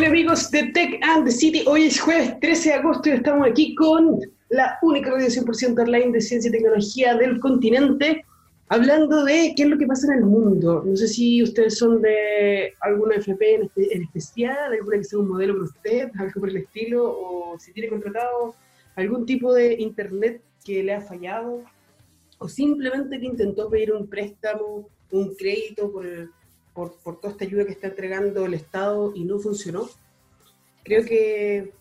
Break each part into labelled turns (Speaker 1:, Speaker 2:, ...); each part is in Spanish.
Speaker 1: Hola amigos de Tech and the City, hoy es jueves 13 de agosto y estamos aquí con la única radio 100% online de ciencia y tecnología del continente, hablando de qué es lo que pasa en el mundo. No sé si ustedes son de alguna FP en, en especial, alguna que sea un modelo para usted, algo por el estilo, o si tiene contratado algún tipo de internet que le ha fallado, o simplemente que intentó pedir un préstamo, un crédito por el por, toda esta ayuda que está entregando el Estado y no funcionó, creo que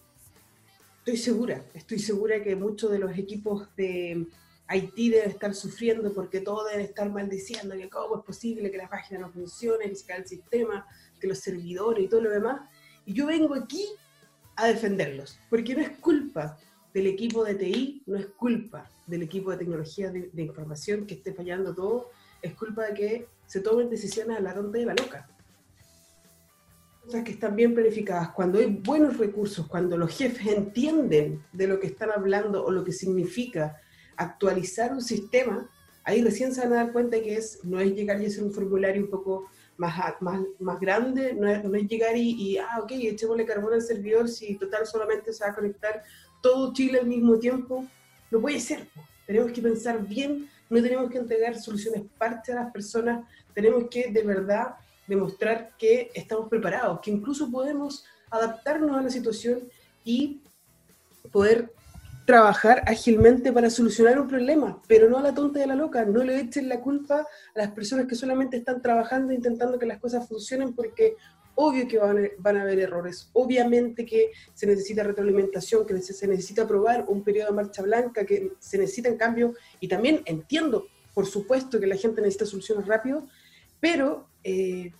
Speaker 1: estoy segura, estoy segura que muchos de los equipos de Haití deben estar sufriendo porque todos deben estar maldiciendo que cómo es posible que la página no funcione, que se cae el sistema, que los servidores y todo lo demás. Y yo vengo aquí a defenderlos, porque no es culpa del equipo de TI, no es culpa del equipo de tecnología de, de información que esté fallando todo, es culpa de que se tomen decisiones a la ronda de la loca. Cosas que están bien planificadas, cuando hay buenos recursos, cuando los jefes entienden de lo que están hablando o lo que significa actualizar un sistema, ahí recién se van a dar cuenta que es, no es llegar y hacer un formulario un poco más, más, más grande, no es, no es llegar y, y, ah, ok, echémosle carbón al servidor si total solamente se va a conectar todo Chile al mismo tiempo. No puede ser, tenemos que pensar bien no tenemos que entregar soluciones parches a las personas, tenemos que de verdad demostrar que estamos preparados, que incluso podemos adaptarnos a la situación y poder trabajar ágilmente para solucionar un problema, pero no a la tonta y a la loca, no le echen la culpa a las personas que solamente están trabajando intentando que las cosas funcionen porque obvio que van a, haber errores, obviamente que se necesita retroalimentación, que se necesita aprobar un periodo de marcha blanca, que se necesitan cambios, y también entiendo, por supuesto, que la gente necesita soluciones rápido, pero eh,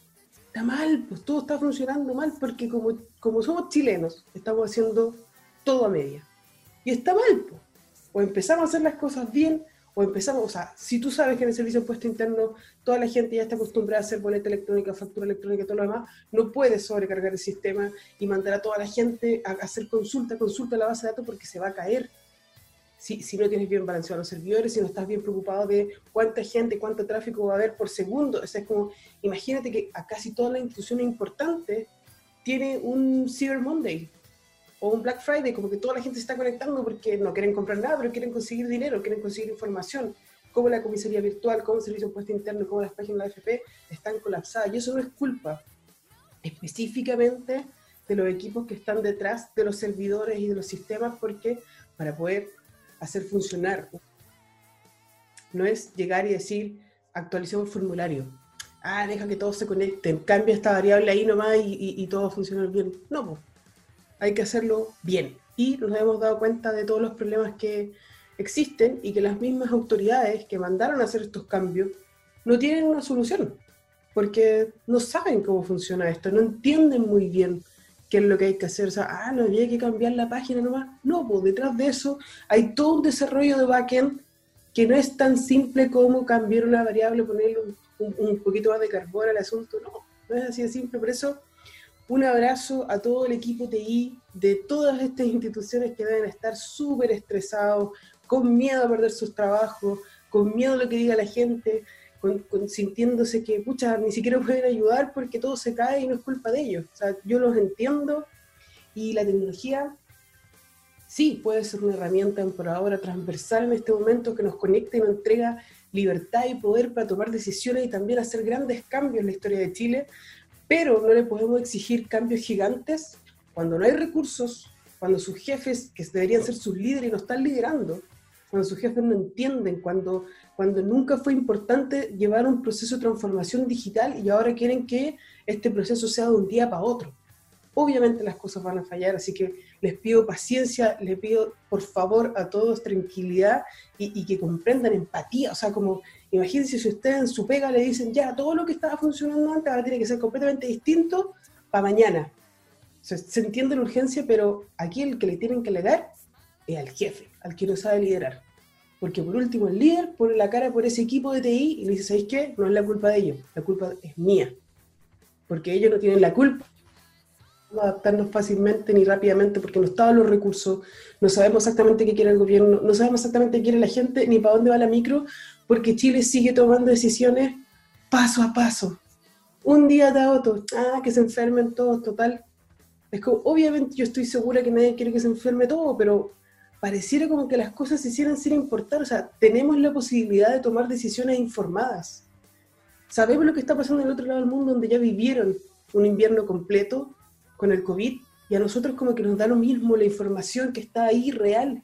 Speaker 1: está mal, pues todo está funcionando mal, porque como, como somos chilenos, estamos haciendo todo a media. Y está mal, pues. O empezamos a hacer las cosas bien, o empezamos, o sea, si tú sabes que en el servicio de impuesto interno toda la gente ya está acostumbrada a hacer boleta electrónica, factura electrónica y todo lo demás, no puedes sobrecargar el sistema y mandar a toda la gente a hacer consulta, consulta a la base de datos porque se va a caer. Si, si no tienes bien balanceados los servidores, si no estás bien preocupado de cuánta gente, cuánto tráfico va a haber por segundo. O sea, es como, imagínate que a casi todas las instituciones importantes tiene un Cyber Monday o un Black Friday, como que toda la gente se está conectando porque no quieren comprar nada, pero quieren conseguir dinero, quieren conseguir información, como la comisaría virtual, como el servicio de impuesto interno, como las páginas de AFP están colapsadas. Y eso no es culpa específicamente de los equipos que están detrás de los servidores y de los sistemas, porque para poder hacer funcionar, no es llegar y decir, actualicemos el formulario. Ah, deja que todos se conecten, cambia esta variable ahí nomás y, y, todo va a funcionar bien. No, pues hay que hacerlo bien. Y nos hemos dado cuenta de todos los problemas que existen y que las mismas autoridades que mandaron a hacer estos cambios no tienen una solución, porque no saben cómo funciona esto, no entienden muy bien qué es lo que hay que hacer. O sea, ah, no había que cambiar la página nomás. No, pues detrás de eso hay todo un desarrollo de backend que no es tan simple como cambiar una variable, ponerle un, un poquito más de carbón al asunto. No, no es así de simple. Por eso un abrazo a todo el equipo TI de todas estas instituciones que deben estar súper estresados, con miedo a perder sus trabajos, con miedo a lo que diga la gente, con, sintiéndose que, pucha, ni siquiera pueden ayudar porque todo se cae y no es culpa de ellos. O sea, yo los entiendo y la tecnología sí puede ser una herramienta por ahora transversal en este momento que nos conecta y nos entrega libertad y poder para tomar decisiones y también hacer grandes cambios en la historia de Chile, pero no le podemos exigir cambios gigantes cuando no hay recursos, cuando sus jefes, que deberían ser sus líderes, no están liderando, cuando sus jefes no entienden, cuando, cuando nunca fue importante llevar un proceso de transformación digital y ahora quieren que este proceso sea de un día para otro. Obviamente las cosas van a fallar, así que les pido paciencia, les pido por favor a todos tranquilidad y, y que comprendan empatía, o sea, como Imagínense si ustedes en su pega le dicen, ya, todo lo que estaba funcionando antes ahora tiene que ser completamente distinto para mañana. se entiende la urgencia, pero aquí el que le tienen que legar es al jefe, al que no sabe liderar. Porque por último el líder pone la cara por ese equipo de TI y le dice, ¿sabéis qué? No es la culpa de ellos, la culpa es mía. Porque ellos no tienen la culpa no adaptarnos fácilmente ni rápidamente porque no estaban los recursos, no sabemos exactamente qué quiere el gobierno, no sabemos exactamente qué quiere la gente, ni para dónde va la micro, porque Chile sigue tomando decisiones paso a paso. Un día da otro, ah, que se enfermen todos, total. Es como, obviamente yo estoy segura que nadie quiere que se enferme todo, pero pareciera como que las cosas se hicieran sin importar. O sea, tenemos la posibilidad de tomar decisiones informadas. Sabemos lo que está pasando en el otro lado del mundo, donde ya vivieron un invierno completo con el COVID, y a nosotros como que nos da lo mismo la información que está ahí real.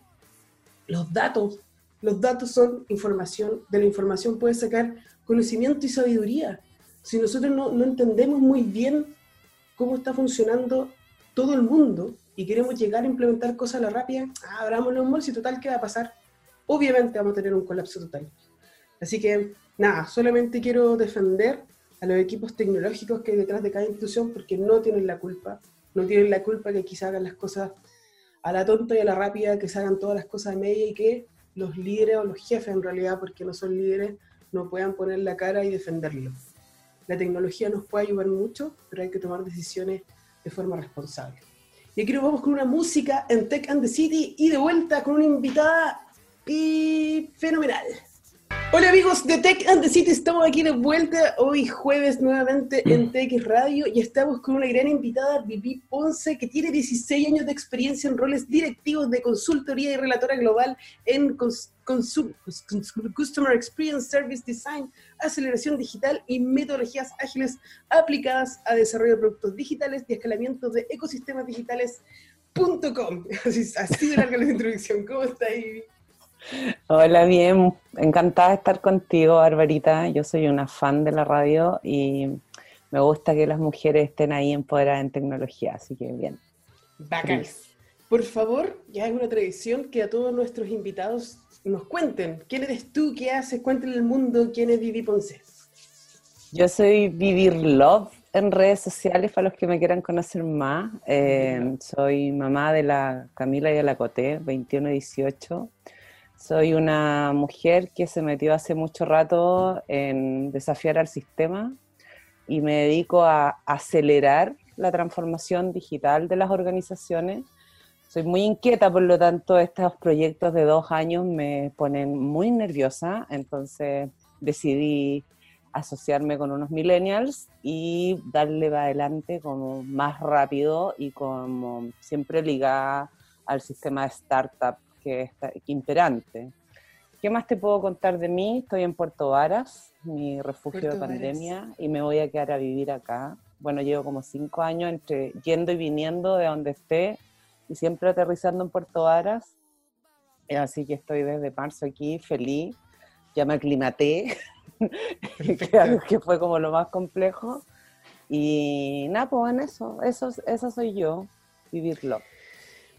Speaker 1: Los datos, los datos son información, de la información puedes sacar conocimiento y sabiduría. Si nosotros no, no entendemos muy bien cómo está funcionando todo el mundo y queremos llegar a implementar cosas a la rápida, ah, abramos los malls y total, ¿qué va a pasar? Obviamente vamos a tener un colapso total. Así que, nada, solamente quiero defender a los equipos tecnológicos que hay detrás de cada institución porque no tienen la culpa, no tienen la culpa que quizá hagan las cosas a la tonta y a la rápida, que se hagan todas las cosas de media y que los líderes o los jefes en realidad, porque no son líderes, no puedan poner la cara y defenderlo. La tecnología nos puede ayudar mucho, pero hay que tomar decisiones de forma responsable. Y aquí nos vamos con una música en Tech and the City y de vuelta con una invitada y fenomenal. Hola amigos de Tech and the City, estamos aquí de vuelta hoy jueves nuevamente en TX Radio y estamos con una gran invitada, Vivi Ponce, que tiene 16 años de experiencia en roles directivos de consultoría y relatora global en Customer Experience Service Design, aceleración digital y metodologías ágiles aplicadas a desarrollo de productos digitales y escalamiento de ecosistemas digitales.com. Así, así de larga la introducción. ¿Cómo está Vivi?
Speaker 2: Hola, bien, encantada de estar contigo, Barbarita. Yo soy una fan de la radio y me gusta que las mujeres estén ahí empoderadas en tecnología, así que bien.
Speaker 1: Bacán. Por favor, ya es una tradición que a todos nuestros invitados nos cuenten. ¿Quién eres tú? ¿Qué haces? Cuéntenle al mundo quién es Vivi Ponce.
Speaker 2: Yo soy Vivir Love en redes sociales para los que me quieran conocer más. Eh, soy mamá de la Camila y de la Coté, 21-18. Soy una mujer que se metió hace mucho rato en desafiar al sistema y me dedico a acelerar la transformación digital de las organizaciones. Soy muy inquieta, por lo tanto, estos proyectos de dos años me ponen muy nerviosa, entonces decidí asociarme con unos millennials y darle para adelante como más rápido y como siempre ligada al sistema de startup que es imperante. ¿Qué más te puedo contar de mí? Estoy en Puerto Varas, mi refugio de pandemia, y me voy a quedar a vivir acá. Bueno, llevo como cinco años entre yendo y viniendo de donde esté y siempre aterrizando en Puerto Varas. Así que estoy desde marzo aquí, feliz. Ya me aclimaté, que fue como lo más complejo. Y nada, pues en eso, eso, eso soy yo, vivirlo.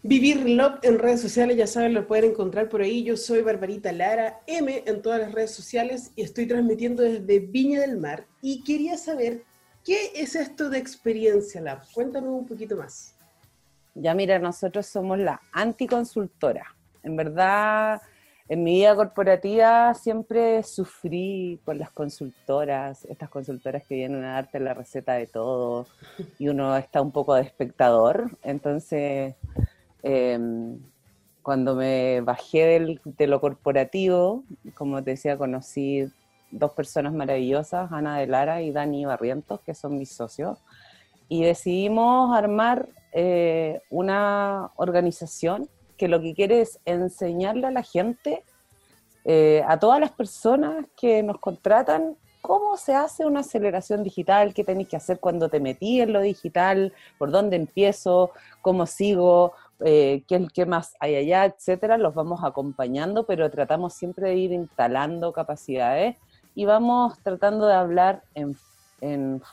Speaker 1: Vivir Love en redes sociales, ya saben, lo pueden encontrar por ahí. Yo soy Barbarita Lara M en todas las redes sociales y estoy transmitiendo desde Viña del Mar. Y quería saber, ¿qué es esto de Experiencia Lab? Cuéntanos un poquito más.
Speaker 2: Ya mira, nosotros somos la anticonsultora. En verdad, en mi vida corporativa siempre sufrí con las consultoras, estas consultoras que vienen a darte la receta de todo y uno está un poco de espectador. Entonces Em, cuando me bajé de lo corporativo, como te decía, conocí dos personas maravillosas, Ana de Lara y Dani Barrientos, que son mis socios, y decidimos armar eh, una organización que lo que quiere es enseñarle a la gente, eh, a todas las personas que nos contratan, cómo se hace una aceleración digital, qué tenéis que hacer cuando te metí en lo digital, por dónde empiezo, cómo sigo, eh, qué, más hay allá, etcétera, los vamos acompañando, pero tratamos siempre de ir instalando capacidades y vamos tratando de hablar en,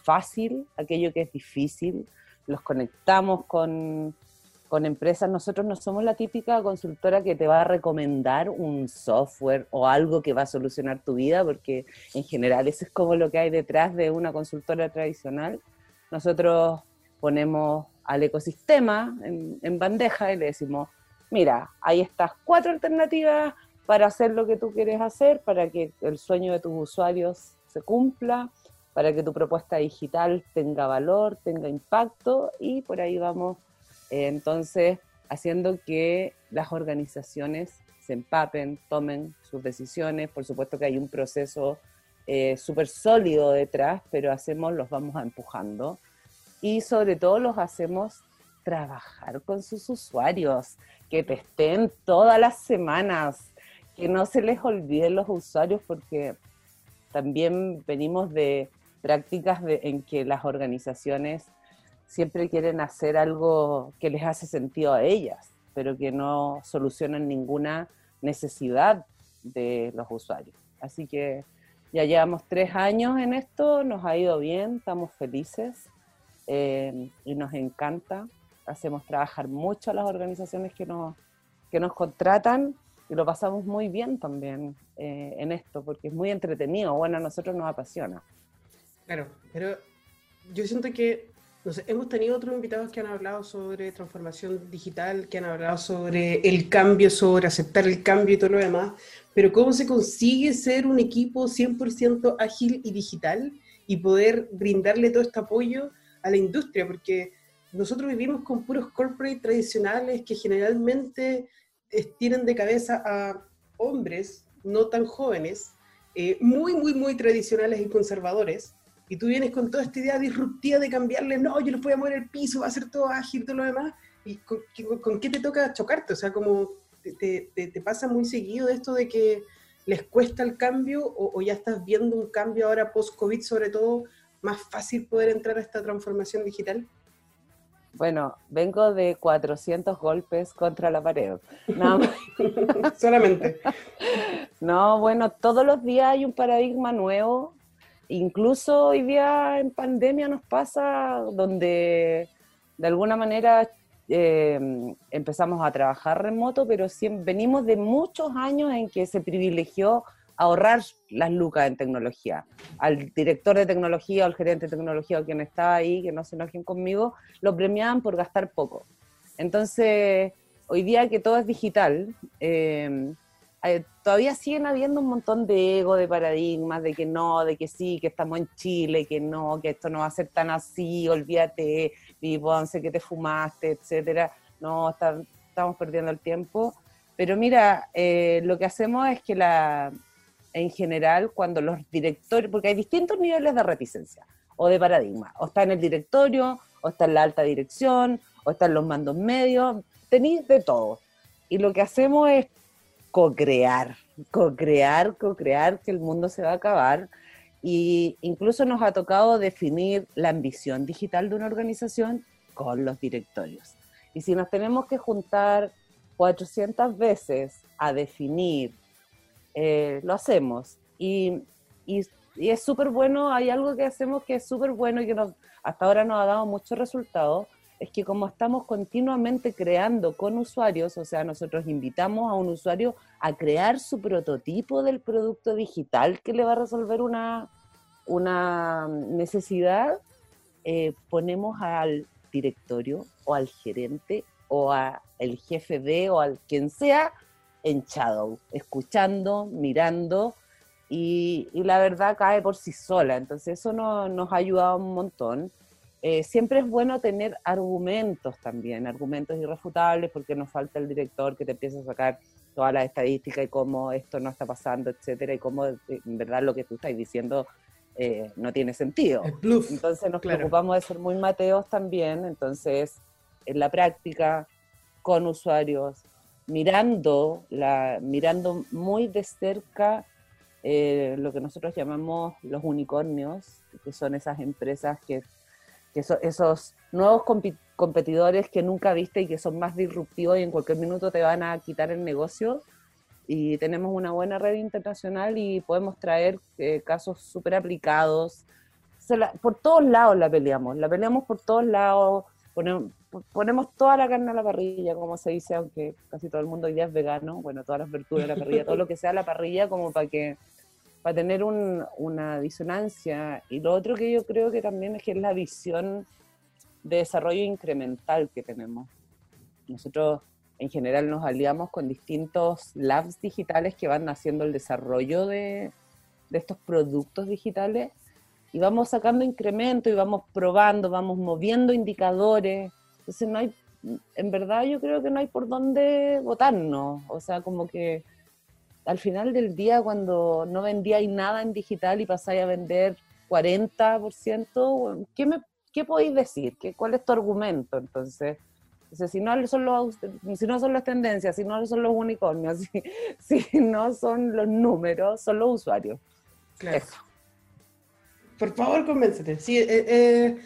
Speaker 2: fácil aquello que es difícil, los conectamos con, con empresas. Nosotros no somos la típica consultora que te va a recomendar un software o algo que va a solucionar tu vida, porque en general eso es como lo que hay detrás de una consultora tradicional. Nosotros ponemos al ecosistema en, bandeja y le decimos, mira, hay estas cuatro alternativas para hacer lo que tú quieres hacer, para que el sueño de tus usuarios se cumpla, para que tu propuesta digital tenga valor, tenga impacto y por ahí vamos eh, entonces haciendo que las organizaciones se empapen, tomen sus decisiones. Por supuesto que hay un proceso eh, súper sólido detrás, pero hacemos, los vamos empujando y sobre todo los hacemos trabajar con sus usuarios, que testen todas las semanas, que no se les olviden los usuarios porque también venimos de prácticas en que las organizaciones siempre quieren hacer algo que les hace sentido a ellas, pero que no solucionan ninguna necesidad de los usuarios. Así que ya llevamos tres años en esto, nos ha ido bien, estamos felices eh, y nos encanta. Hacemos trabajar mucho a las organizaciones que nos, que nos contratan y lo pasamos muy bien también eh, en esto, porque es muy entretenido. Bueno, a nosotros nos apasiona.
Speaker 1: Claro, pero yo siento que no sé, hemos tenido otros invitados que han hablado sobre transformación digital, que han hablado sobre el cambio, sobre aceptar el cambio y todo lo demás, pero ¿cómo se consigue ser un equipo 100% ágil y digital y poder brindarle todo este apoyo a la industria? Porque nosotros vivimos con puros corporate tradicionales que generalmente tienen de cabeza a hombres no tan jóvenes, eh, muy, muy, muy tradicionales y conservadores, y tú vienes con toda esta idea disruptiva de cambiarle, no, yo les voy a mover el piso, va a ser todo ágil, todo lo demás, y con, qué te toca chocarte, o sea, como te, te, pasa muy seguido esto de que les cuesta el cambio o, ya estás viendo un cambio ahora post-COVID, sobre todo, más fácil poder entrar a esta transformación digital?
Speaker 2: Bueno, vengo de 400 golpes contra la pared.
Speaker 1: No. Solamente.
Speaker 2: No, bueno, todos los días hay un paradigma nuevo incluso hoy día en pandemia nos pasa donde de alguna manera em, empezamos a trabajar remoto, pero venimos de muchos años en que se privilegió ahorrar las lucas en tecnología. Al director de tecnología o al gerente de tecnología o quien está ahí, que no se enojen conmigo, lo premiaban por gastar poco. Entonces, hoy día que todo es digital, eh, eh, todavía siguen habiendo un montón de ego, de paradigmas, de que no, de que sí, que estamos en Chile, que no, que esto no va a ser tan así, olvídate, Ponce, que te fumaste, etcétera. No, estamos perdiendo el tiempo. Pero mira, eh, lo que hacemos es que la, en general, cuando los directores, porque hay distintos niveles de reticencia o de paradigma, o está en el directorio, o está en la alta dirección, o está en los mandos medios, tenéis de todo. Y lo que hacemos es co-crear, co-crear, co-crear que el mundo se va a acabar. Y incluso nos ha tocado definir la ambición digital de una organización con los directorios. Y si nos tenemos que juntar 400 veces a definir, eh, lo hacemos. Y, y, y es súper bueno, hay algo que hacemos que es súper bueno y que hasta ahora nos ha dado muchos resultados, es que como estamos continuamente creando con usuarios, o sea, nosotros invitamos a un usuario a crear su prototipo del producto digital que le va a resolver una, una necesidad, eh, ponemos al directorio o al gerente o al jefe de o al quien sea en shadow, escuchando, mirando y, la verdad cae por sí sola. Entonces eso nos ha ayudado un montón. Eh, siempre es bueno tener argumentos también, argumentos irrefutables, porque nos falta el director que te empiece a sacar todas las estadísticas y cómo esto no está pasando, etcétera, y cómo eh, en verdad lo que tú estás diciendo eh, no tiene sentido. Entonces nos preocupamos de ser muy mateos también, entonces en la práctica, con usuarios, mirando, la, mirando muy de cerca lo que nosotros llamamos los unicornios, que son esas empresas que que esos nuevos competidores que nunca viste y que son más disruptivos y en cualquier minuto te van a quitar el negocio. Y tenemos una buena red internacional y podemos traer eh, casos súper aplicados. por todos lados la peleamos, la peleamos por todos lados, ponemos, ponemos toda la carne a la parrilla, como se dice, aunque casi todo el mundo día es vegano, bueno, todas las verduras de la parrilla, todo lo que sea a la parrilla, como para que para tener una disonancia. Y lo otro que yo creo que también es que es la visión de desarrollo incremental que tenemos. Nosotros en general nos aliamos con distintos labs digitales que van haciendo el desarrollo de, de estos productos digitales y vamos sacando incremento y vamos probando, vamos moviendo indicadores. Entonces no hay, en verdad yo creo que no hay por dónde votarnos. O sea, como que al final del día, cuando no vendíais nada en digital y pasáis a vender 40%, ¿qué me, ¿qué podéis decir? ¿Qué, ¿Cuál es tu argumento? Entonces, si, no son los, si no son las tendencias, si no son los unicornios, si, si no son los números, son los usuarios. Claro.
Speaker 1: Por favor, convéncete. Sí, eh, eh,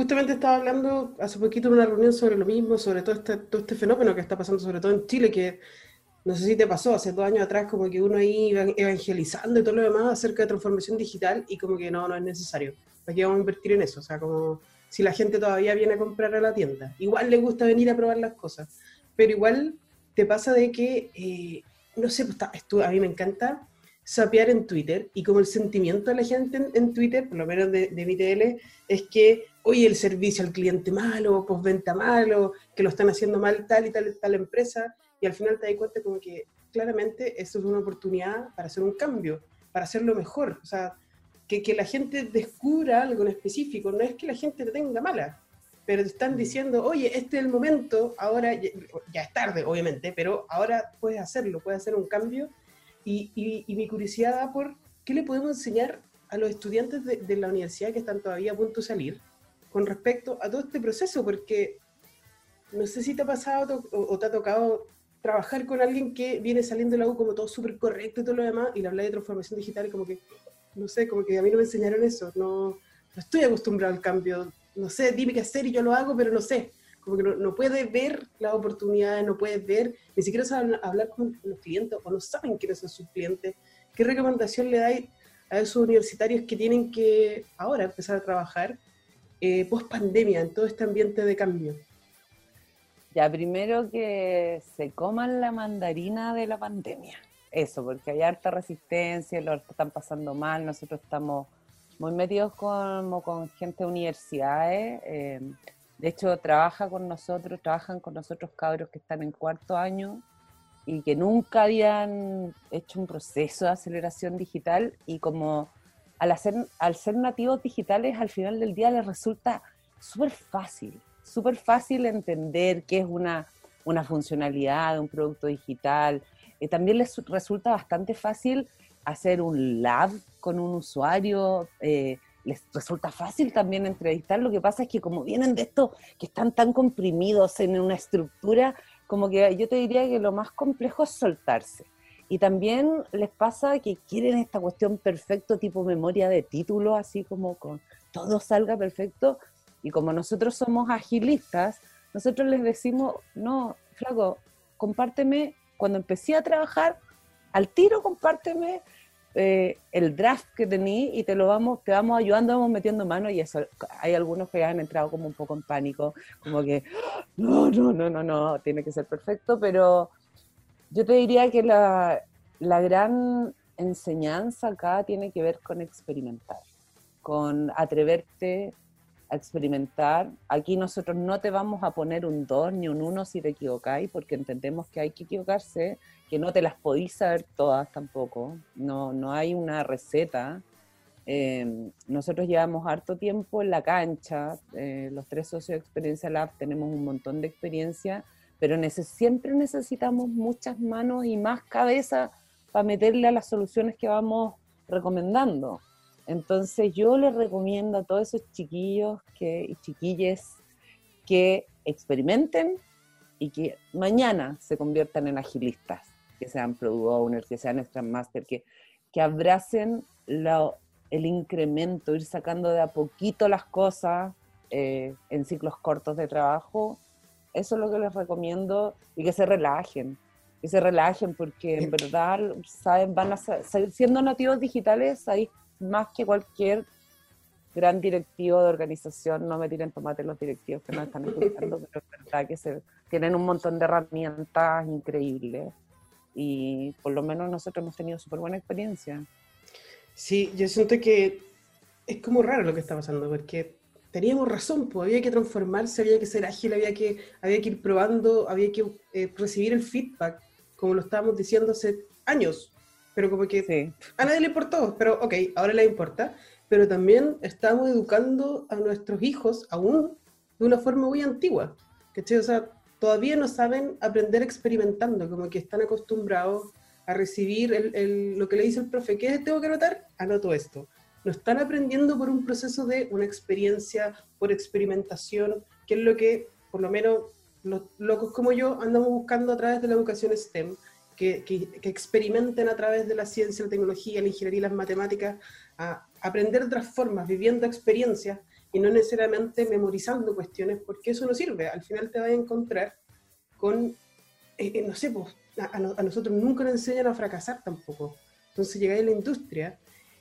Speaker 1: justamente estaba hablando hace poquito en una reunión sobre lo mismo, sobre todo este, todo este fenómeno que está pasando, sobre todo en Chile, que no sé si te pasó, hace dos años atrás como que uno iba evangelizando y todo lo demás acerca de transformación digital y como que no, no es necesario. ¿Para qué vamos a invertir en eso? O sea, como si la gente todavía viene a comprar a la tienda. Igual le gusta venir a probar las cosas, pero igual te pasa de que, eh, no sé, pues, a mí me encanta sapear en Twitter y como el sentimiento de la gente en, Twitter, por lo menos de, de mi TL, es que, oye, el servicio al cliente malo, postventa malo, que lo están haciendo mal tal y tal tal empresa, y al final te das cuenta como que claramente esto es una oportunidad para hacer un cambio, para hacerlo mejor. O sea, que, que la gente descubra algo en específico, no es que la gente te tenga mala, pero te están diciendo, oye, este es el momento, ahora ya, es tarde, obviamente, pero ahora puedes hacerlo, puedes hacer un cambio. Y, y, mi curiosidad da por qué le podemos enseñar a los estudiantes de, de, la universidad que están todavía a punto de salir con respecto a todo este proceso, porque no sé si te ha pasado o, o te ha tocado trabajar con alguien que viene saliendo de la U como todo súper correcto y todo lo demás, y le habla de transformación digital y como que, no sé, como que a mí no me enseñaron eso, no, estoy acostumbrado al cambio, no sé, dime qué hacer y yo lo hago, pero no sé, como que no, no puede ver las oportunidades, no puede ver, ni siquiera saben hablar con los clientes o no saben quiénes son sus clientes. ¿Qué recomendación le dais a esos universitarios que tienen que ahora empezar a trabajar eh, post pandemia en todo este ambiente de cambio?
Speaker 2: Ya, primero que se coman la mandarina de la pandemia. Eso, porque hay harta resistencia, lo están pasando mal, nosotros estamos muy metidos como con gente de universidades. Eh, de hecho, trabaja con nosotros, trabajan con nosotros cabros que están en cuarto año y que nunca habían hecho un proceso de aceleración digital y como al, hacer, al ser nativos digitales, al final del día les resulta súper fácil súper fácil entender qué es una, una funcionalidad un producto digital. Eh, también les resulta bastante fácil hacer un lab con un usuario. Eh, les resulta fácil también entrevistar. Lo que pasa es que como vienen de esto, que están tan comprimidos en una estructura, como que yo te diría que lo más complejo es soltarse. Y también les pasa que quieren esta cuestión perfecto, tipo memoria de título, así como con todo salga perfecto, y como nosotros somos agilistas, nosotros les decimos, no, flaco, compárteme, cuando empecé a trabajar, al tiro compárteme eh, el draft que tení y te lo vamos, te vamos ayudando, vamos metiendo mano y eso, hay algunos que han entrado como un poco en pánico, como que, no, no, no, no, no, tiene que ser perfecto, pero yo te diría que la, la gran enseñanza acá tiene que ver con experimentar, con atreverte a experimentar. Aquí nosotros no te vamos a poner un 2 ni un 1 si te equivocáis, porque entendemos que hay que equivocarse, que no te las podéis saber todas tampoco, no, no hay una receta. Eh, nosotros llevamos harto tiempo en la cancha, eh, los tres socios de Experiencia Lab tenemos un montón de experiencia, pero siempre necesitamos muchas manos y más cabeza para meterle a las soluciones que vamos recomendando. Entonces yo les recomiendo a todos esos chiquillos que, y chiquilles que experimenten y que mañana se conviertan en agilistas, que sean product owners, que sean Scrum Master, que, que abracen el incremento, ir sacando de a poquito las cosas eh, en ciclos cortos de trabajo. Eso es lo que les recomiendo y que se relajen, que se relajen porque en verdad saben, van a ser, siendo nativos digitales, ahí más que cualquier gran directivo de organización, no me tiren tomate los directivos que nos están escuchando, pero es verdad que se, tienen un montón de herramientas increíbles y por lo menos nosotros hemos tenido súper buena experiencia.
Speaker 1: Sí, yo siento que es como raro lo que está pasando, porque teníamos razón, pues había que transformarse, había que ser ágil, había que, había que ir probando, había que eh, recibir el feedback, como lo estábamos diciendo hace años pero como que a nadie le importó, pero ok, ahora le importa, pero también estamos educando a nuestros hijos aún de una forma muy antigua, ¿cachai? O sea, todavía no saben aprender experimentando, como que están acostumbrados a recibir el, lo que le dice el profe, ¿qué tengo que anotar? Anoto esto. no están aprendiendo por un proceso de una experiencia, por experimentación, que es lo que, por lo menos, los locos como yo andamos buscando a través de la educación STEM, que, experimenten a través de la ciencia, la tecnología, la ingeniería y las matemáticas, a aprender de otras formas, viviendo experiencias y no necesariamente memorizando cuestiones, porque eso no sirve. Al final te vas a encontrar con, eh, eh, no sé, pues, a, nosotros nunca nos enseñan a fracasar tampoco. Entonces llegáis a la industria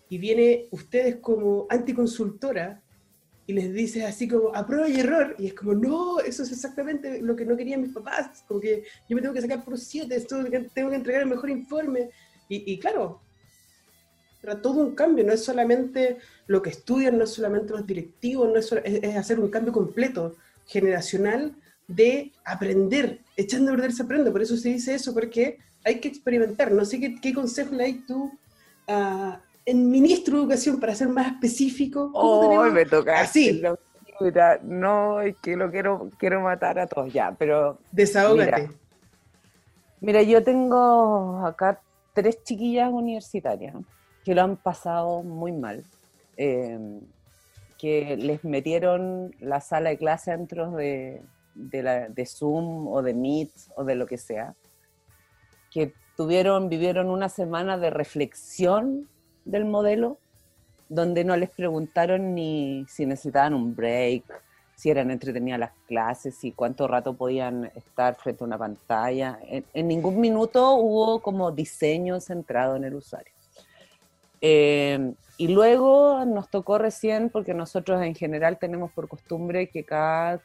Speaker 1: y viene ustedes como anticonsultora y les dices así como a prueba y error, y es como, no, eso es exactamente lo que no querían mis papás, como que yo me tengo que sacar por siete, tengo que entregar el mejor informe, y, y claro, todo un cambio, no es solamente lo que estudian, no es solamente los directivos, no es, es, hacer un cambio completo, generacional, de aprender, echando a perder se aprende, por eso se dice eso, porque hay que experimentar, no sé qué, qué consejo le hay tú a en ministro de Educación, para ser más específico.
Speaker 2: Oh, me toca así. no, es que lo quiero, quiero matar a todos ya, pero...
Speaker 1: Desahógate.
Speaker 2: Mira, yo tengo acá tres chiquillas universitarias que lo han pasado muy mal. Em, que les metieron la sala de clase dentro de, de Zoom o de Meet o de lo que sea. Que tuvieron, vivieron una semana de reflexión del modelo, donde no les preguntaron ni si necesitaban un break, si eran entretenidas las clases, y cuánto rato podían estar frente a una pantalla. En, ningún minuto hubo como diseño centrado en el usuario. Eh, y luego nos tocó recién, porque nosotros en general tenemos por costumbre que cada,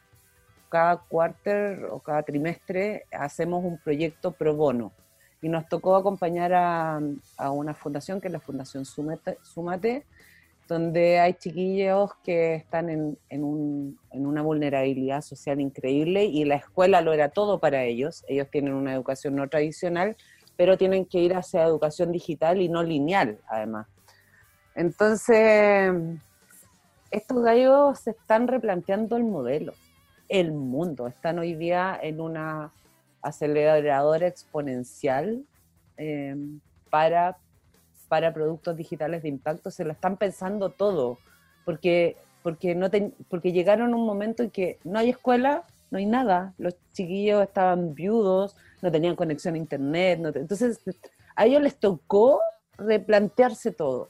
Speaker 2: cada cuarter o cada trimestre hacemos un proyecto pro bono y nos tocó acompañar a, una fundación que es la Fundación Súmate, donde hay chiquillos que están en, en, una vulnerabilidad social increíble y la escuela lo era todo para ellos. Ellos tienen una educación no tradicional, pero tienen que ir hacia educación digital y no lineal, además. Entonces, estos gallos se están replanteando el modelo, el mundo. Están hoy día en una aceleradora exponencial em, para, para productos digitales de impacto, se lo están pensando todo, porque, porque, no porque llegaron a un momento en que no hay escuela, no hay nada, los chiquillos estaban viudos, no tenían conexión a internet, entonces a ellos les tocó replantearse todo.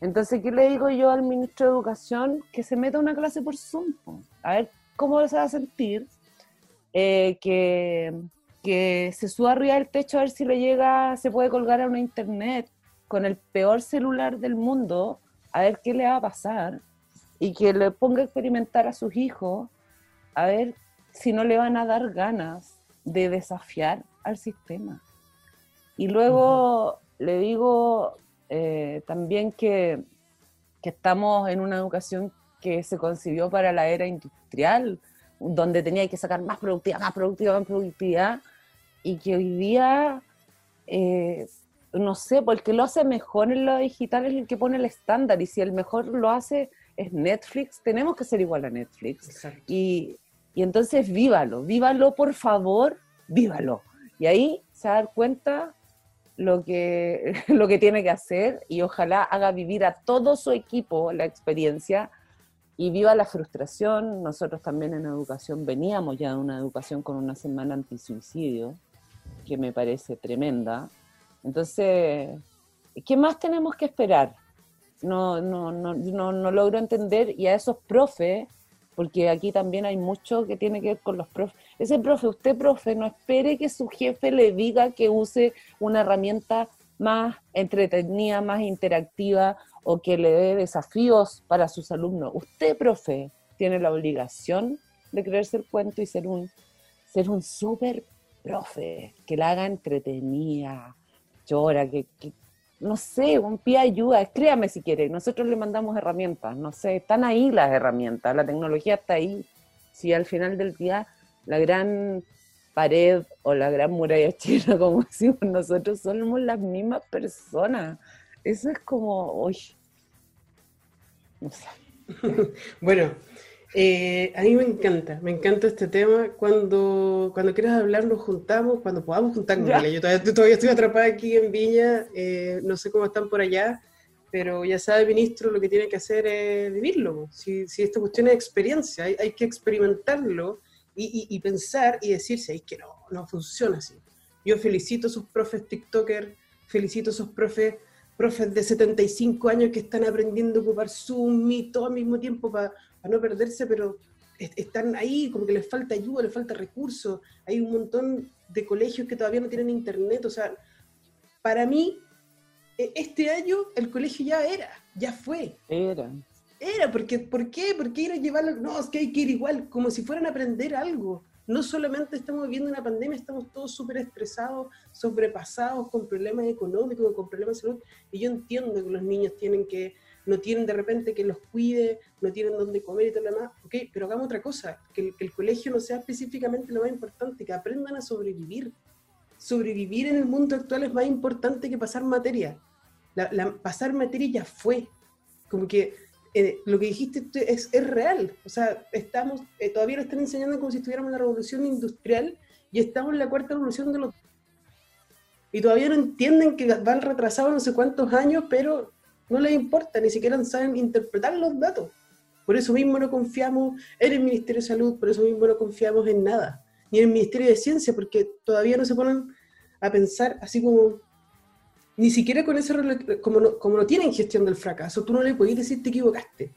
Speaker 2: Entonces, ¿qué le digo yo al ministro de Educación? Que se meta una clase por Zoom, a ver cómo se va a sentir, eh, que, que se suba arriba del techo a ver si le llega, se puede colgar a una internet con el peor celular del mundo, a ver qué le va a pasar, y que le ponga a experimentar a sus hijos, a ver si no le van a dar ganas de desafiar al sistema. Y luego le digo eh, también que, que estamos en una educación que se concibió para la era industrial, donde tenía que sacar más productividad, más productividad, más productividad, y que hoy día, eh, no sé, porque lo hace mejor en lo digital es el que pone el estándar y si el mejor lo hace es Netflix, tenemos que ser igual a Netflix. Y, y, entonces vívalo, vívalo por favor, vívalo. Y ahí se va a dar cuenta lo que, lo que tiene que hacer y ojalá haga vivir a todo su equipo la experiencia y viva la frustración. Nosotros también en educación veníamos ya de una educación con una semana antisuicidio que me parece tremenda. Entonces, ¿qué más tenemos que esperar? No, no, no, no, no logro entender y a esos profes, porque aquí también hay mucho que tiene que ver con los profes. Ese profe, usted profe, no espere que su jefe le diga que use una herramienta más entretenida, más interactiva o que le dé desafíos para sus alumnos. Usted, profe, tiene la obligación de creerse el cuento y ser un, ser un súper profe, que la haga entretenida, llora, que, no sé, un pie ayuda, escríbame si quiere, nosotros le mandamos herramientas, no sé, están ahí las herramientas, la tecnología está ahí. Si al final del día la gran pared o la gran muralla china, como decimos nosotros, somos las mismas personas. Eso es como, uy,
Speaker 1: no sé. bueno, eh, a mí me encanta, me encanta este tema. Cuando, cuando quieras hablar, nos juntamos, cuando podamos juntarnos. Yo todavía, estoy atrapada aquí en Viña, eh, no sé cómo están por allá, pero ya sabe, ministro, lo que tiene que hacer es vivirlo. Si, si esta cuestión es experiencia, hay, hay que experimentarlo y, y, pensar y decirse, es que no, no funciona así. Yo felicito a sus profes TikToker, felicito a sus profes, profes de 75 años que están aprendiendo a ocupar Zoom y todo al mismo tiempo para no perderse, pero están ahí, como que les falta ayuda, les falta recursos. Hay un montón de colegios que todavía no tienen internet. O sea, para mí, e, este año el colegio ya era, ya fue.
Speaker 2: Era.
Speaker 1: Era, porque, ¿por qué? ¿Por qué ir a llevarlo? No, es que hay que ir igual, como si fueran a aprender algo. No solamente estamos viviendo una pandemia, estamos todos súper estresados, sobrepasados, con problemas económicos, con problemas de salud. Y yo entiendo que los niños tienen que no tienen de repente que los cuide, no tienen dónde comer y todo lo demás, ok, pero hagamos otra cosa, que el, colegio no sea específicamente lo más importante, que aprendan a sobrevivir. Sobrevivir en el mundo actual es más importante que pasar materia. La, pasar materia ya fue. Como que eh, lo que dijiste es, real. O sea, estamos, eh, todavía lo están enseñando como si estuviéramos en la revolución industrial y estamos en la cuarta revolución de los... Y todavía no entienden que van retrasados no sé cuántos años, pero no les importa, ni siquiera saben interpretar los datos. Por eso mismo no confiamos en el Ministerio de Salud, por eso mismo no confiamos en nada, ni en el Ministerio de Ciencia, porque todavía no se ponen a pensar así como, ni siquiera con ese, como no, como no tienen gestión del fracaso, tú no le puedes decir te equivocaste.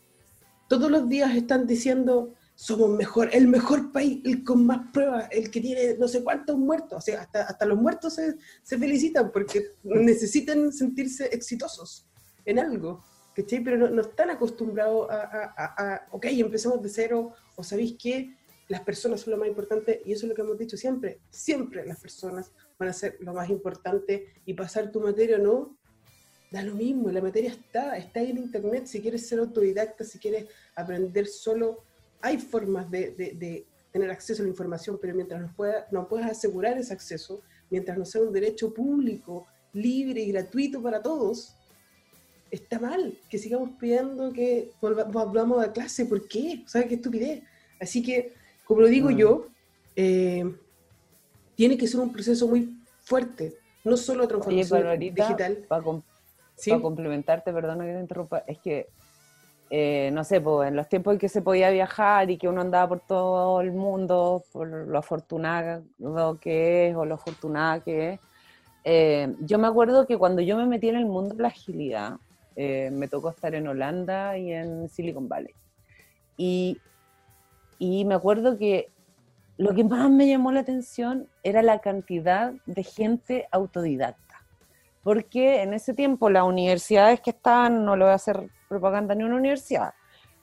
Speaker 1: Todos los días están diciendo, somos mejor, el mejor país, el con más pruebas, el que tiene no sé cuántos muertos, o sea, hasta, hasta los muertos se felicitan porque necesitan sentirse exitosos en algo, ¿cachai? Pero no, están acostumbrados a, a, ok, empecemos de cero, o sabéis que las personas son lo más importante, y eso es lo que hemos dicho siempre, siempre las personas van a ser lo más importante, y pasar tu materia o no, da lo mismo, la materia está, está ahí en internet, si quieres ser autodidacta, si quieres aprender solo, hay formas de, de, tener acceso a la información, pero mientras no, pueda, no puedas asegurar ese acceso, mientras no sea un derecho público, libre y gratuito para todos, está mal que sigamos pidiendo que volvamos a clase. ¿Por qué? ¿Sabes qué estupidez? Así que, como lo digo mm. yo, eh, tiene que ser un proceso muy fuerte, no solo transformación digital.
Speaker 2: Para, complementarte, perdona que te interrumpa, es que, eh, no sé, pues, en los tiempos en que se podía viajar y que uno andaba por todo el mundo, por lo afortunado que es o lo afortunada que es, eh, yo me acuerdo que cuando yo me metí en el mundo de la agilidad, eh, me tocó estar en Holanda y en Silicon Valley. Y, me acuerdo que lo que más me llamó la atención era la cantidad de gente autodidacta. Porque en ese tiempo las universidades que estaban, no le voy a hacer propaganda ni una universidad,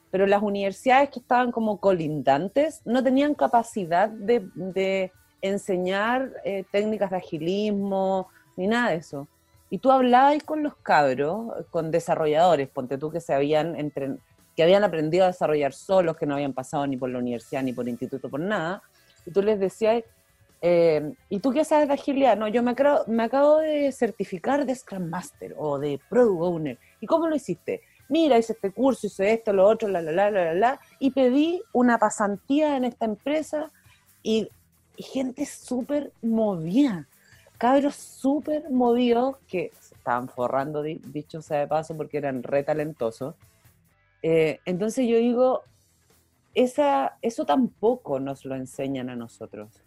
Speaker 2: pero las universidades que estaban como colindantes no tenían capacidad de, de enseñar eh, técnicas de agilismo ni nada de eso. Y tú hablabas con los cabros, con desarrolladores, ponte tú que se habían que habían aprendido a desarrollar solos, que no habían pasado ni por la universidad, ni por instituto, por nada, y tú les decías, eh, ¿y tú qué sabes de agilidad? No, yo me, me acabo de certificar de Scrum Master o de Product Owner. ¿Y cómo lo hiciste? Mira, hice este curso, hice esto, lo otro, la, la, la, la, la, y pedí una pasantía en esta empresa y, y gente súper movida cabros súper movidos que estaban forrando, dicho sea de paso, porque eran re talentosos. Eh, entonces yo digo, esa, eso tampoco nos lo enseñan a nosotros.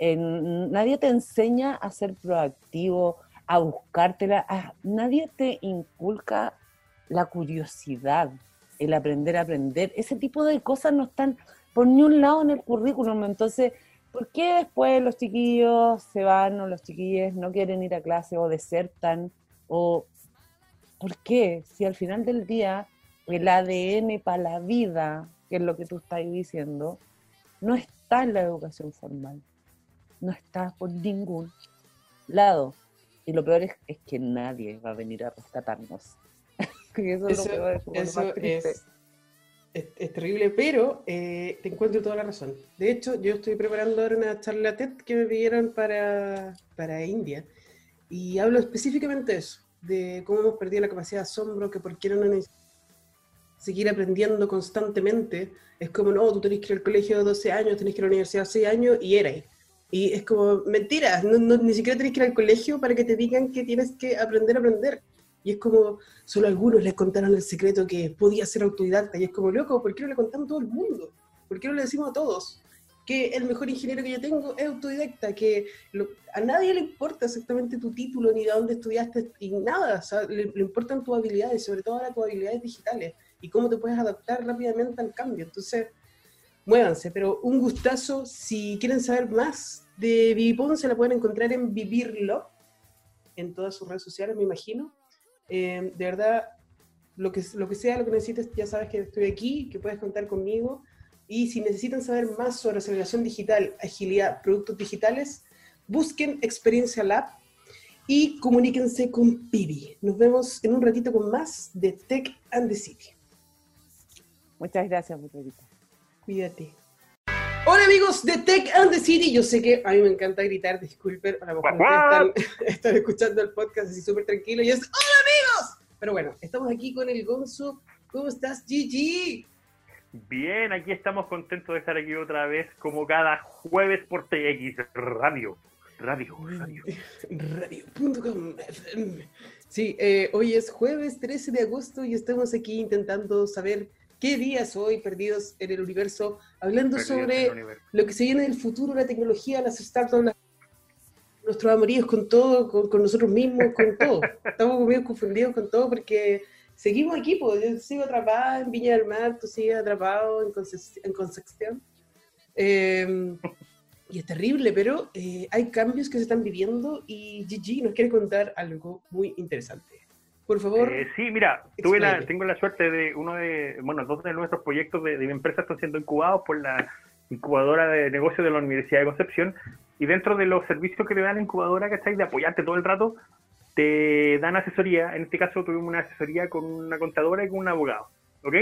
Speaker 2: nadie te enseña a ser proactivo, a buscártela, nadie te inculca la curiosidad, el aprender a aprender. Ese tipo de cosas no están por ni un lado en el currículum. Entonces, ¿Por qué después los chiquillos se van o los chiquillos no quieren ir a clase o desertan? ¿O por qué? Si al final del día el ADN para la vida, que es lo que tú estás diciendo, no está en la educación formal. No está por ningún lado. Y lo peor es, que nadie va a venir a rescatarnos.
Speaker 1: eso, es lo peor, es, es, terrible, pero eh, te encuentro toda la razón. De hecho, yo estoy preparando ahora una charla TED que me pidieron para, para India y hablo específicamente de eso, de cómo hemos perdido la capacidad de asombro, que por qué no necesitamos seguir aprendiendo constantemente. Es como, no, tú tenés que ir al colegio de 12 años, tenés que ir a la universidad 6 años y eres. Y es como, mentira, no, ni siquiera tenés que ir al colegio para que te digan que tienes que aprender a aprender. Y es como, solo algunos les contaron el secreto que podía ser autodidacta. Y es como, loco, ¿por qué no le contamos a todo el mundo? ¿Por qué no le decimos a todos? que el mejor ingeniero que yo tengo es autodidacta, que a nadie le importa exactamente tu título ni de dónde estudiaste y nada, o sea, le, importan tus habilidades, sobre todo ahora tus habilidades digitales y cómo te puedes adaptar rápidamente al cambio. Entonces, muévanse, pero un gustazo. Si quieren saber más de Vivipon, se la pueden encontrar en Vivirlo, en todas sus redes sociales, me imagino. Eh, de verdad, lo que, lo que sea, lo que necesites, ya sabes que estoy aquí, que puedes contar conmigo. Y si necesitan saber más sobre aceleración digital, agilidad, productos digitales, busquen Experiencia Lab y comuníquense con Pibi. Nos vemos en un ratito con más de Tech and the City.
Speaker 2: Muchas gracias, Muchachita.
Speaker 1: Cuídate. Hola amigos de Tech and the City. Yo sé que a mí me encanta gritar, disculpen, a lo mejor están, escuchando el podcast así súper tranquilo y es ¡Hola amigos! Pero bueno, estamos aquí con el Gonzo. ¿Cómo estás, Gigi?
Speaker 3: Bien, aquí estamos contentos de estar aquí otra vez, como cada jueves por TX Radio. Radio, radio.
Speaker 1: Radio.com. Sí, eh, hoy es jueves 13 de agosto y estamos aquí intentando saber qué días hoy perdidos en el universo, hablando sobre lo que se viene del futuro, la tecnología, las startups, nuestros amoríos con todo, con, con nosotros mismos, con todo. Estamos medio confundidos con todo porque seguimos aquí, pues yo sigo atrapada en Viña del Mar, tú sigues atrapado en, Concepción. Em, y es terrible, pero eh, hay cambios que se están viviendo y Gigi nos quiere contar algo muy interesante. Por favor.
Speaker 3: Eh, sí, mira, tuve la, tengo la suerte de uno de, bueno, dos de nuestros proyectos de, de mi empresa están siendo incubados por la incubadora de negocios de la Universidad de Concepción y dentro de los servicios que te da la incubadora, que estáis de apoyarte todo el rato, te dan asesoría, en este caso tuvimos una asesoría con una contadora y con un abogado, ¿ok?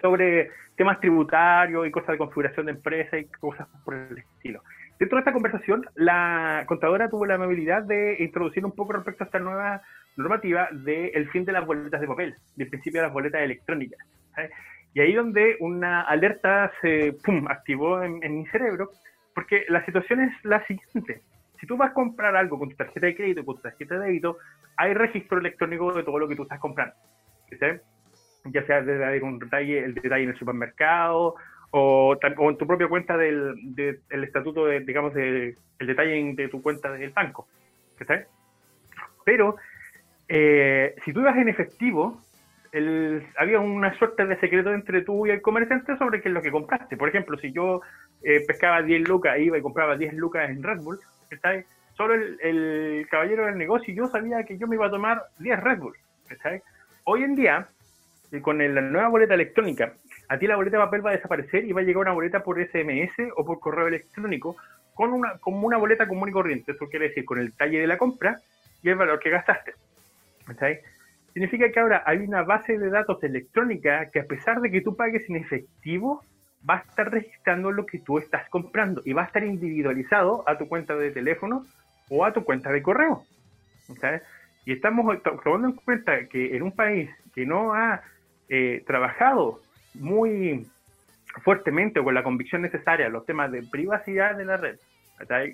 Speaker 3: Sobre temas tributarios y cosas de configuración de empresa y cosas por el estilo. Dentro de esta conversación, la contadora tuvo la amabilidad de introducir un poco respecto a esta nueva normativa del fin de las boletas de papel, del principio de las boletas electrónicas. Y ahí donde una alerta se pum, activó en mi cerebro, porque la situación es la siguiente si tú vas a comprar algo con tu tarjeta de crédito, con tu tarjeta de débito, hay registro electrónico de todo lo que tú estás comprando. Ya sea desde un detalle, el detalle en el supermercado o, en tu propia cuenta del, estatuto, de, digamos, de, el detalle de tu cuenta del banco. Pero eh, si tú ibas en efectivo, había una suerte de secreto entre tú y el comerciante sobre qué es lo que compraste. Por ejemplo, si yo eh, pescaba 10 lucas, iba y compraba 10 lucas en Red Bull, Solo el, caballero del negocio yo sabía que yo me iba a tomar 10 Red Bull, Hoy en día, con la nueva boleta electrónica, a ti la boleta papel va a desaparecer y va a llegar una boleta por SMS o por correo electrónico con una, como una boleta común y corriente. Eso quiere decir con el talle de la compra y el valor que gastaste. Significa que ahora hay una base de datos electrónica que a pesar de que tú pagues en efectivo, va a estar registrando lo que tú estás comprando y va a estar individualizado a tu cuenta de teléfono o a tu cuenta de correo. Y estamos tomando en cuenta que en un país que no ha eh, trabajado muy fuertemente o con la convicción necesaria los temas de privacidad de la red,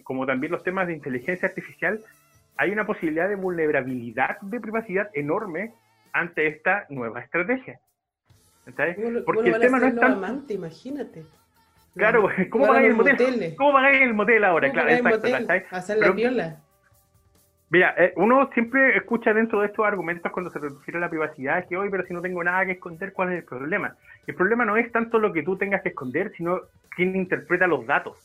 Speaker 3: como también los temas de inteligencia artificial, hay una posibilidad de vulnerabilidad de privacidad enorme ante esta nueva estrategia.
Speaker 1: Porque el tema no es tan... amante, imagínate.
Speaker 3: Claro, ¿cómo pagáis el motel? ¿Cómo pagáis el motel ahora? Claro, exacto.
Speaker 1: Hacer la viola.
Speaker 3: Mira, eh, uno siempre escucha dentro de estos argumentos cuando se refiere a la privacidad que hoy, pero si no tengo nada que esconder, ¿cuál es el problema? El problema no es tanto lo que tú tengas que esconder, sino quién interpreta los datos.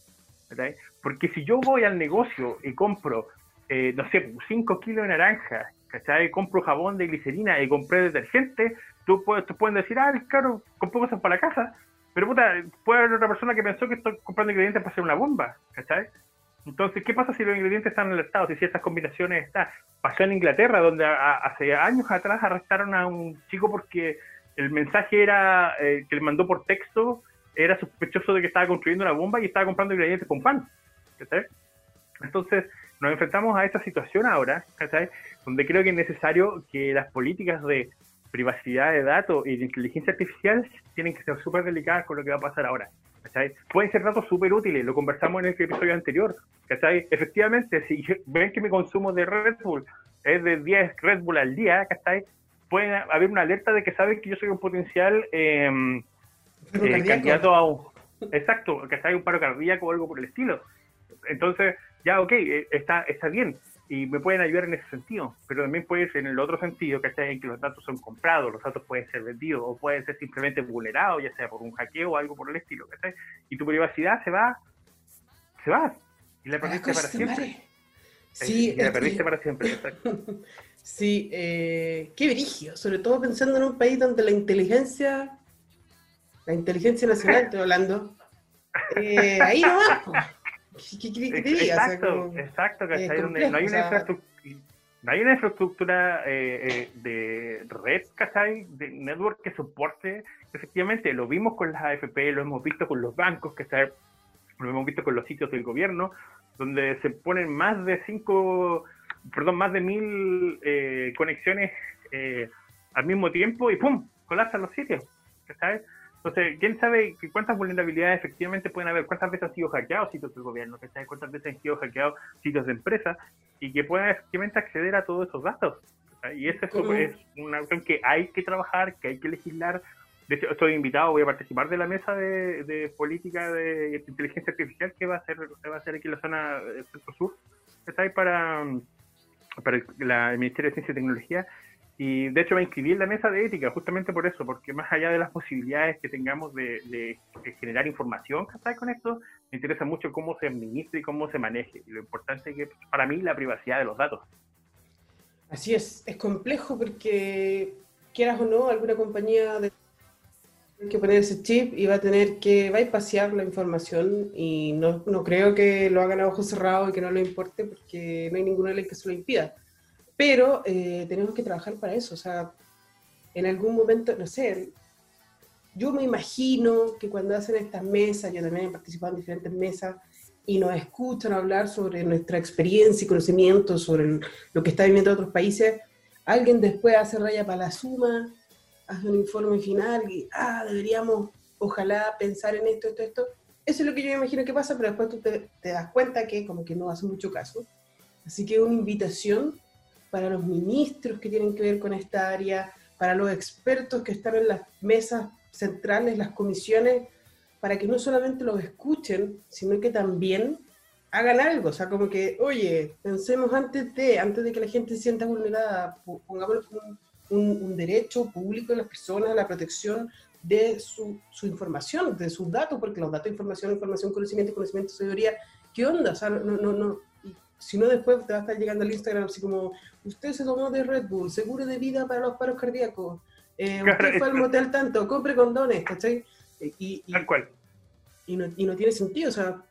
Speaker 3: Porque si yo voy al negocio y compro, eh, no sé, 5 kilos de naranja, ¿cachai? Compro jabón de glicerina y compré detergente, tú te pueden decir, ah, claro, compré cosas para la casa, pero puta, puede haber otra persona que pensó que estoy comprando ingredientes para hacer una bomba, ¿cachai? Entonces, ¿qué pasa si los ingredientes están alertados? Si estas combinaciones están. Pasó en Inglaterra, donde hace años atrás arrestaron a un chico porque el mensaje era eh, que le mandó por texto era sospechoso de que estaba construyendo una bomba y estaba comprando ingredientes con pan. ¿cachai? Entonces, nos enfrentamos a esta situación ahora, ¿cachai? donde creo que es necesario que las políticas de privacidad de datos y de inteligencia artificial tienen que ser súper delicadas con lo que va a pasar ahora. ¿cachai? Pueden ser datos súper útiles, lo conversamos en el episodio anterior. ¿cachai? Efectivamente, si ven que mi consumo de Red Bull es de 10 Red Bull al día, ¿cachai? Puede haber una alerta de que saben que yo soy un potencial em, eh, candidato a un... Exacto, hay un paro cardíaco o algo por el estilo. Entonces, ya, ok, eh, está, está bien y me pueden ayudar en ese sentido, pero también puede ser en el otro sentido, ¿cachai? En que los datos son comprados, los datos pueden ser vendidos o pueden ser simplemente vulnerados, ya sea por un hackeo o algo por el estilo, ¿cachai? Y tu privacidad se va, se va, y la perdiste para siempre.
Speaker 1: Sí,
Speaker 3: y la perdiste para siempre,
Speaker 1: Sí, eh, qué brillo, sobre todo pensando en un país donde la inteligencia, la inteligencia nacional, estoy hablando, eh, ahí no va.
Speaker 3: Exacto, exacto, que donde no hay una infraestructura. No hay una infraestructura eh, eh, de red, ¿cachai? De network que soporte. Efectivamente, lo vimos con las AFP, lo hemos visto con los bancos, ¿cachai? Lo hemos visto con los sitios del gobierno, donde se ponen más de cinco, perdón, más de mil eh, conexiones al mismo tiempo y ¡pum! colapsan los sitios, ¿cachai? Entonces, ¿quién sabe cuántas vulnerabilidades efectivamente pueden haber? ¿Cuántas veces han sido hackeados sitios del gobierno? ¿Cuántas veces han sido hackeados sitios de empresas? Y que puedan efectivamente acceder a todos esos datos. Y eso es, una cuestión que hay que trabajar, que hay que legislar. De hecho, estoy invitado, voy a participar de la mesa de, política de inteligencia artificial que va a ser, va a ser aquí en la zona del centro sur. Está ahí para, para el Ministerio de Ciencia y Tecnología y de hecho me inscribí en la mesa de ética justamente por eso, porque más allá de las posibilidades que tengamos de, generar información con esto, me interesa mucho cómo se administra y cómo se maneje. Y lo importante es que para mí la privacidad de los datos.
Speaker 1: Así es, es complejo porque quieras o no, alguna compañía de que poner ese chip y va a tener que pasear la información y no, no creo que lo hagan a ojos cerrados y que no le importe porque no hay ninguna ley que se lo impida pero eh, tenemos que trabajar para eso, o sea, en algún momento, no sé, yo me imagino que cuando hacen estas mesas, yo también he participado en diferentes mesas, y nos escuchan hablar sobre nuestra experiencia y conocimiento sobre lo que está viviendo otros países, alguien después hace raya para la suma, hace un informe final y, ah, deberíamos, ojalá, pensar en esto, esto, esto. Eso es lo que yo me imagino que pasa, pero después tú te, te das cuenta que como que no hace mucho caso. Así que una invitación para los ministros que tienen que ver con esta área, para los expertos que están en las mesas centrales, las comisiones, para que no solamente los escuchen, sino que también hagan algo, o sea, como que, oye, pensemos antes de, antes de que la gente se sienta vulnerada, pongamos un, derecho público de las personas a la protección de su, su, información, de sus datos, porque los datos, información, información, conocimiento, conocimiento, sabiduría, ¿qué onda? O sea, no, no, no, si no después te va a estar llegando al Instagram así como, usted se tomó de Red Bull, seguro de vida para los paros cardíacos, eh, usted fue al motel tanto, compre condones, ¿cachai? Y,
Speaker 3: y, Tal cual.
Speaker 1: Y no, y no tiene sentido, o sea...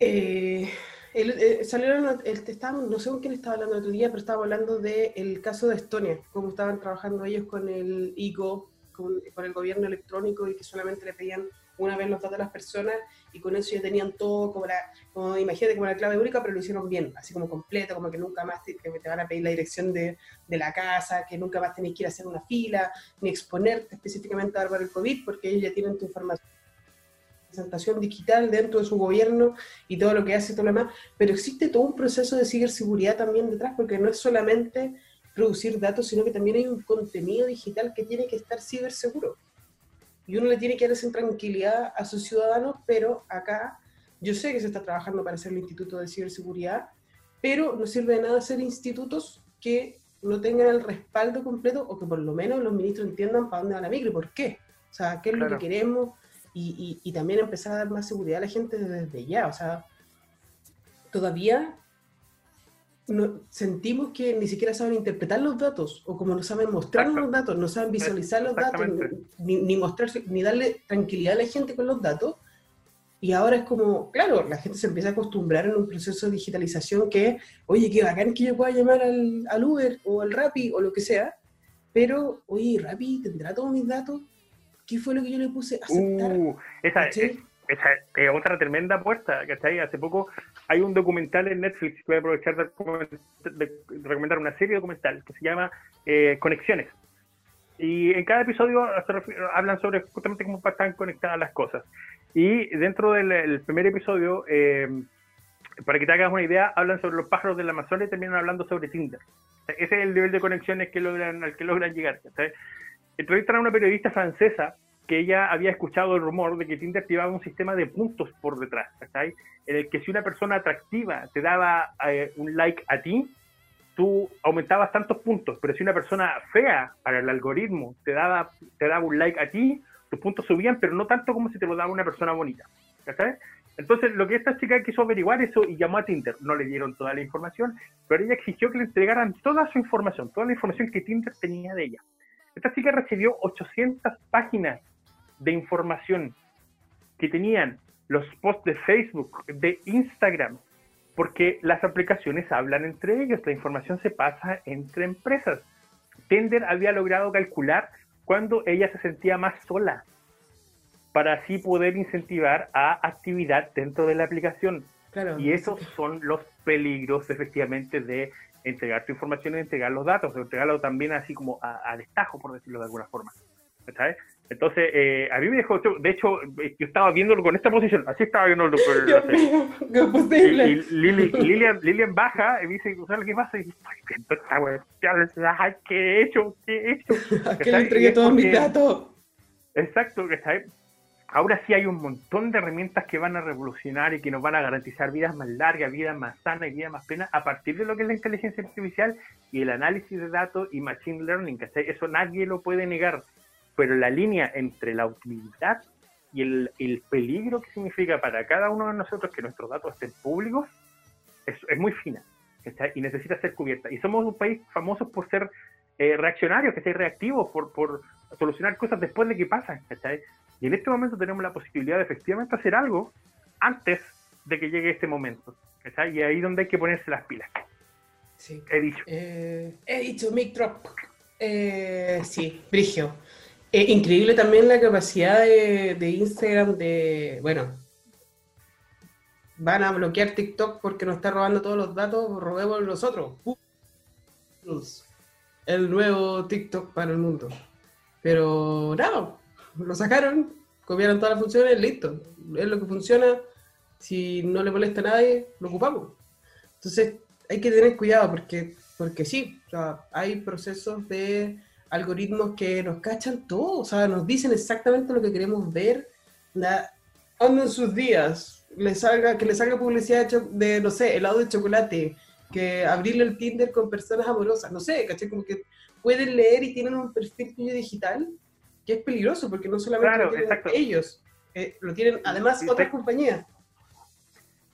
Speaker 1: Eh, el, eh, salieron, el, no sé con quién estaba hablando el otro día, pero estaba hablando del caso de Estonia, cómo estaban trabajando ellos con el IGO, con, con, el gobierno electrónico y que solamente le pedían una vez los datos de las personas y con eso ya tenían todo como la, como imagínate como la clave única, pero lo hicieron bien, así como completo, como que nunca más te, van a pedir la dirección de, la casa, que nunca más tenés que ir a hacer una fila, ni exponerte específicamente a dar el COVID, porque ellos ya tienen tu información presentación digital dentro de su gobierno y todo lo que hace y todo lo demás, pero existe todo un proceso de ciberseguridad también detrás, porque no es solamente producir datos, sino que también hay un contenido digital que tiene que estar ciberseguro y uno le tiene que dar esa tranquilidad a sus ciudadanos, pero acá yo sé que se está trabajando para hacer el Instituto de Ciberseguridad, pero no sirve de nada hacer institutos que no tengan el respaldo completo o que por lo menos los ministros entiendan para dónde va la micro y por qué. O sea, qué es lo que queremos y, y, y, también empezar a dar más seguridad a la gente desde ya. O sea, todavía no, sentimos que ni siquiera saben interpretar los datos, o como no saben mostrar los datos, no saben visualizar los datos, ni, ni, mostrarse, ni darle tranquilidad a la gente con los datos. Y ahora es como, claro, la gente se empieza a acostumbrar en un proceso de digitalización que, oye, qué bacán que yo pueda llamar al, al Uber o al Rappi o lo que sea, pero, oye, Rappi tendrá todos mis datos. ¿Qué fue lo que yo le puse aceptar?
Speaker 3: Uh, esa, esa es otra tremenda puerta, ¿cachai? Hace poco hay un documental en Netflix voy a aprovechar de, recomendar una serie documental que se llama eh, Conexiones. Y en cada episodio hablan sobre justamente cómo están conectadas las cosas. Y dentro del primer episodio, eh, para que te hagas una idea, hablan sobre los pájaros del Amazonas y terminan hablando sobre Tinder. ese es el nivel de conexiones que logran, al que logran llegar. Entrevistan a una periodista francesa que ella había escuchado el rumor de que Tinder llevaba un sistema de puntos por detrás, En el que si una persona atractiva te daba eh, un like a ti, tú aumentabas tantos puntos, pero si una persona fea para el algoritmo te daba, te daba un like a ti, tus puntos subían, pero no tanto como si te lo daba una persona bonita. Entonces, lo que esta chica quiso averiguar eso y llamó a Tinder. No le dieron toda la información, pero ella exigió que le entregaran toda su información, toda la información que Tinder tenía de ella. Esta chica recibió 800 páginas de información que tenían los posts de Facebook, de Instagram, porque las aplicaciones hablan entre ellos, la información se pasa entre empresas. Tinder había logrado calcular cuando ella se sentía más sola, para así poder incentivar a actividad dentro de la aplicación. y esos son los peligros efectivamente de entregar tu información y entregar los datos, de entregarlo también así como a, destajo, por decirlo de alguna forma. ¿sabes? Entonces, eh, a mí me dejó, de hecho, yo estaba viéndolo con esta posición, así estaba viendo qué posible. Y, Lilian, Lilian, baja y me dice, ¿sabes qué pasa? Y dice, ¿qué he hecho? ¿Qué he hecho?
Speaker 1: que le entregué todos mis datos.
Speaker 3: Exacto, que ahora sí hay un montón de herramientas que van a revolucionar y que nos van a garantizar vidas más largas, vidas más sanas y vidas más plenas a partir de lo que es la inteligencia artificial y el análisis de datos y machine learning. Eso nadie lo puede negar, pero la línea entre la utilidad y el, peligro que significa para cada uno de nosotros que nuestros datos estén públicos es, es muy fina y necesita ser cubierta. Y somos un país famoso por ser eh, reaccionarios, que sean reactivos, por, por solucionar cosas después de que pasan. Y en este momento tenemos la posibilidad de efectivamente hacer algo antes de que llegue este momento. Y ahí es donde hay que ponerse las pilas.
Speaker 1: Sí. He dicho. Eh, he dicho, Mic Drop. Eh, sí, Brigio. Eh, increíble también la capacidad de, Instagram de, bueno, van a bloquear TikTok porque nos está robando todos los datos, robemos los otros. El nuevo TikTok para el mundo. Pero nada, lo sacaron, copiaron todas las funciones, listo. Es lo que funciona. Si no le molesta a nadie, lo ocupamos. Entonces, hay que tener cuidado porque, porque sí, hay procesos de algoritmos que nos cachan todo, o sea, nos dicen exactamente lo que queremos ver. Ando en sus días, le salga, que le salga publicidad de, no sé, helado de chocolate, que abrirle el Tinder con personas amorosas, no sé, caché, como que pueden leer y tienen un perfil digital que es peligroso porque no solamente lo tienen ellos, eh, lo tienen además otras compañías.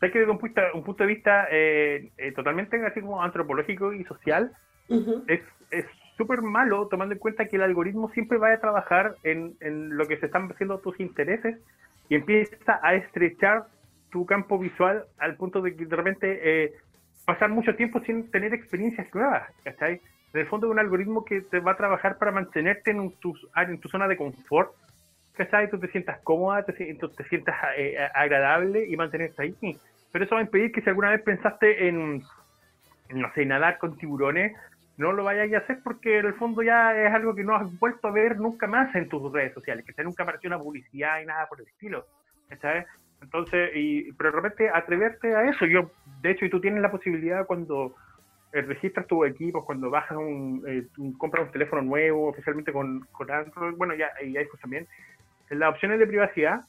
Speaker 3: Sé que desde un punto, un punto de vista eh, eh, totalmente así como antropológico y social, es súper malo tomando en cuenta que el algoritmo siempre va a trabajar en, en, lo que se están haciendo tus intereses y empieza a estrechar tu campo visual al punto de que de repente pasar mucho tiempo sin tener experiencias nuevas, ¿cachai? en el fondo es un algoritmo que te va a trabajar para mantenerte en, tu, en tu zona de confort, ¿cachai? Tú te sientas cómoda, te, te sientas eh, agradable y mantenerte ahí. Pero eso va a impedir que si alguna vez pensaste en, no sé, nadar con tiburones, no lo vayas a hacer porque en el fondo ya es algo que no has vuelto a ver nunca más en tus redes sociales, que nunca apareció una publicidad y nada por el estilo, ¿cachai? Entonces, y, pero de repente atreverte a eso, yo, de hecho, y tú tienes la posibilidad cuando eh, registras tu equipo, cuando bajas un, eh, compras un teléfono nuevo, especialmente con, con Android, bueno, ya, y iPhone también, las opciones de privacidad,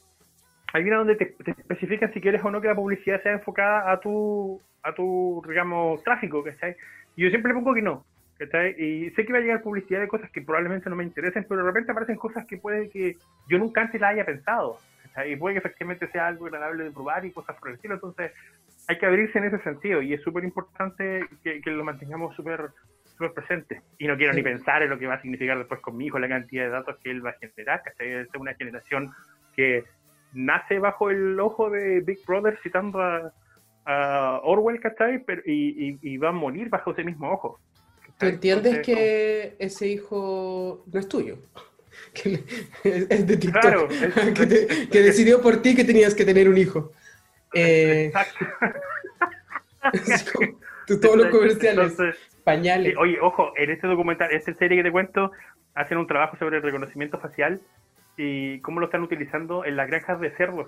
Speaker 3: hay una donde te, especifican si quieres o no que la publicidad sea enfocada a tu, a tu digamos, tráfico, ¿cachai? Y yo siempre pongo que no, ¿cachai? Y sé que va a llegar publicidad de cosas que probablemente no me interesen, pero de repente aparecen cosas que puede que yo nunca antes la haya pensado, ¿cachai? Y puede que efectivamente sea algo agradable de probar y cosas por el estilo, entonces hay que abrirse en ese sentido y es súper importante que, lo mantengamos súper súper presente. Y no quiero ni pensar en lo que va a significar después con mi hijo, la cantidad de datos que él va a generar, que es una generación que nace bajo el ojo de Big Brother citando a, Orwell, ¿cachai? Pero, y, y, va a morir bajo ese mismo ojo.
Speaker 1: ¿Tú entiendes que ese hijo no es tuyo? Que es de TikTok. Claro, que decidió por ti que tenías que tener un hijo. Eh, todos los comerciales, pañales.
Speaker 3: oye, ojo, en este documental, esta serie que te cuento, hacen un trabajo sobre el reconocimiento facial y cómo lo están utilizando en las granjas de cerdos.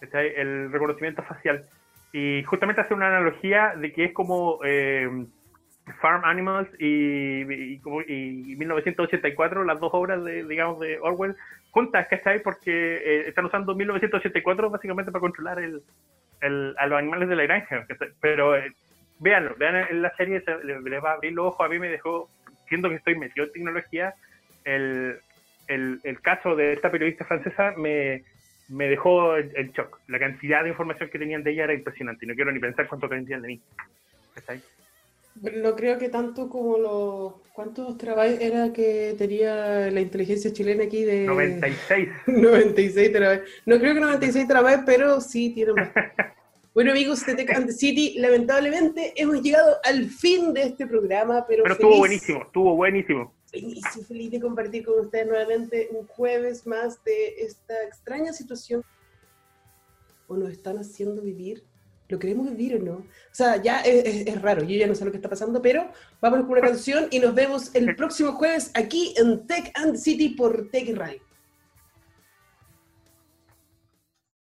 Speaker 3: El reconocimiento facial. y justamente hace una analogía de que es como eh, Farm Animals y, y, 1984, las dos obras de, digamos, de Orwell juntas, ¿cachai? Porque eh, están usando 1984 básicamente para controlar el, el, a los animales de la granja. Pero eh, véanlo, vean en la serie, se, les va a abrir los ojos. A mí me dejó, siendo que estoy metido en tecnología, el, el, el caso de esta periodista francesa me, me dejó en shock. La cantidad de información que tenían de ella era impresionante. Y no quiero ni pensar cuánto aprendían de mí. ¿Cachai?
Speaker 1: No creo que tanto como los... ¿Cuántos trabajos era que tenía la inteligencia chilena aquí de...
Speaker 3: 96.
Speaker 1: 96 terabytes. No creo que 96 terabytes, pero sí tiene más. bueno amigos de Tech and City, lamentablemente hemos llegado al fin de este programa, pero...
Speaker 3: Pero estuvo buenísimo, estuvo buenísimo.
Speaker 1: Feliz feliz de compartir con ustedes nuevamente un jueves más de esta extraña situación. ¿O nos están haciendo vivir ¿Lo queremos vivir o no? O sea, ya es, raro, yo ya no sé lo que está pasando, pero vamos con una canción y nos vemos el próximo jueves aquí en Tech and City por Tech Radio.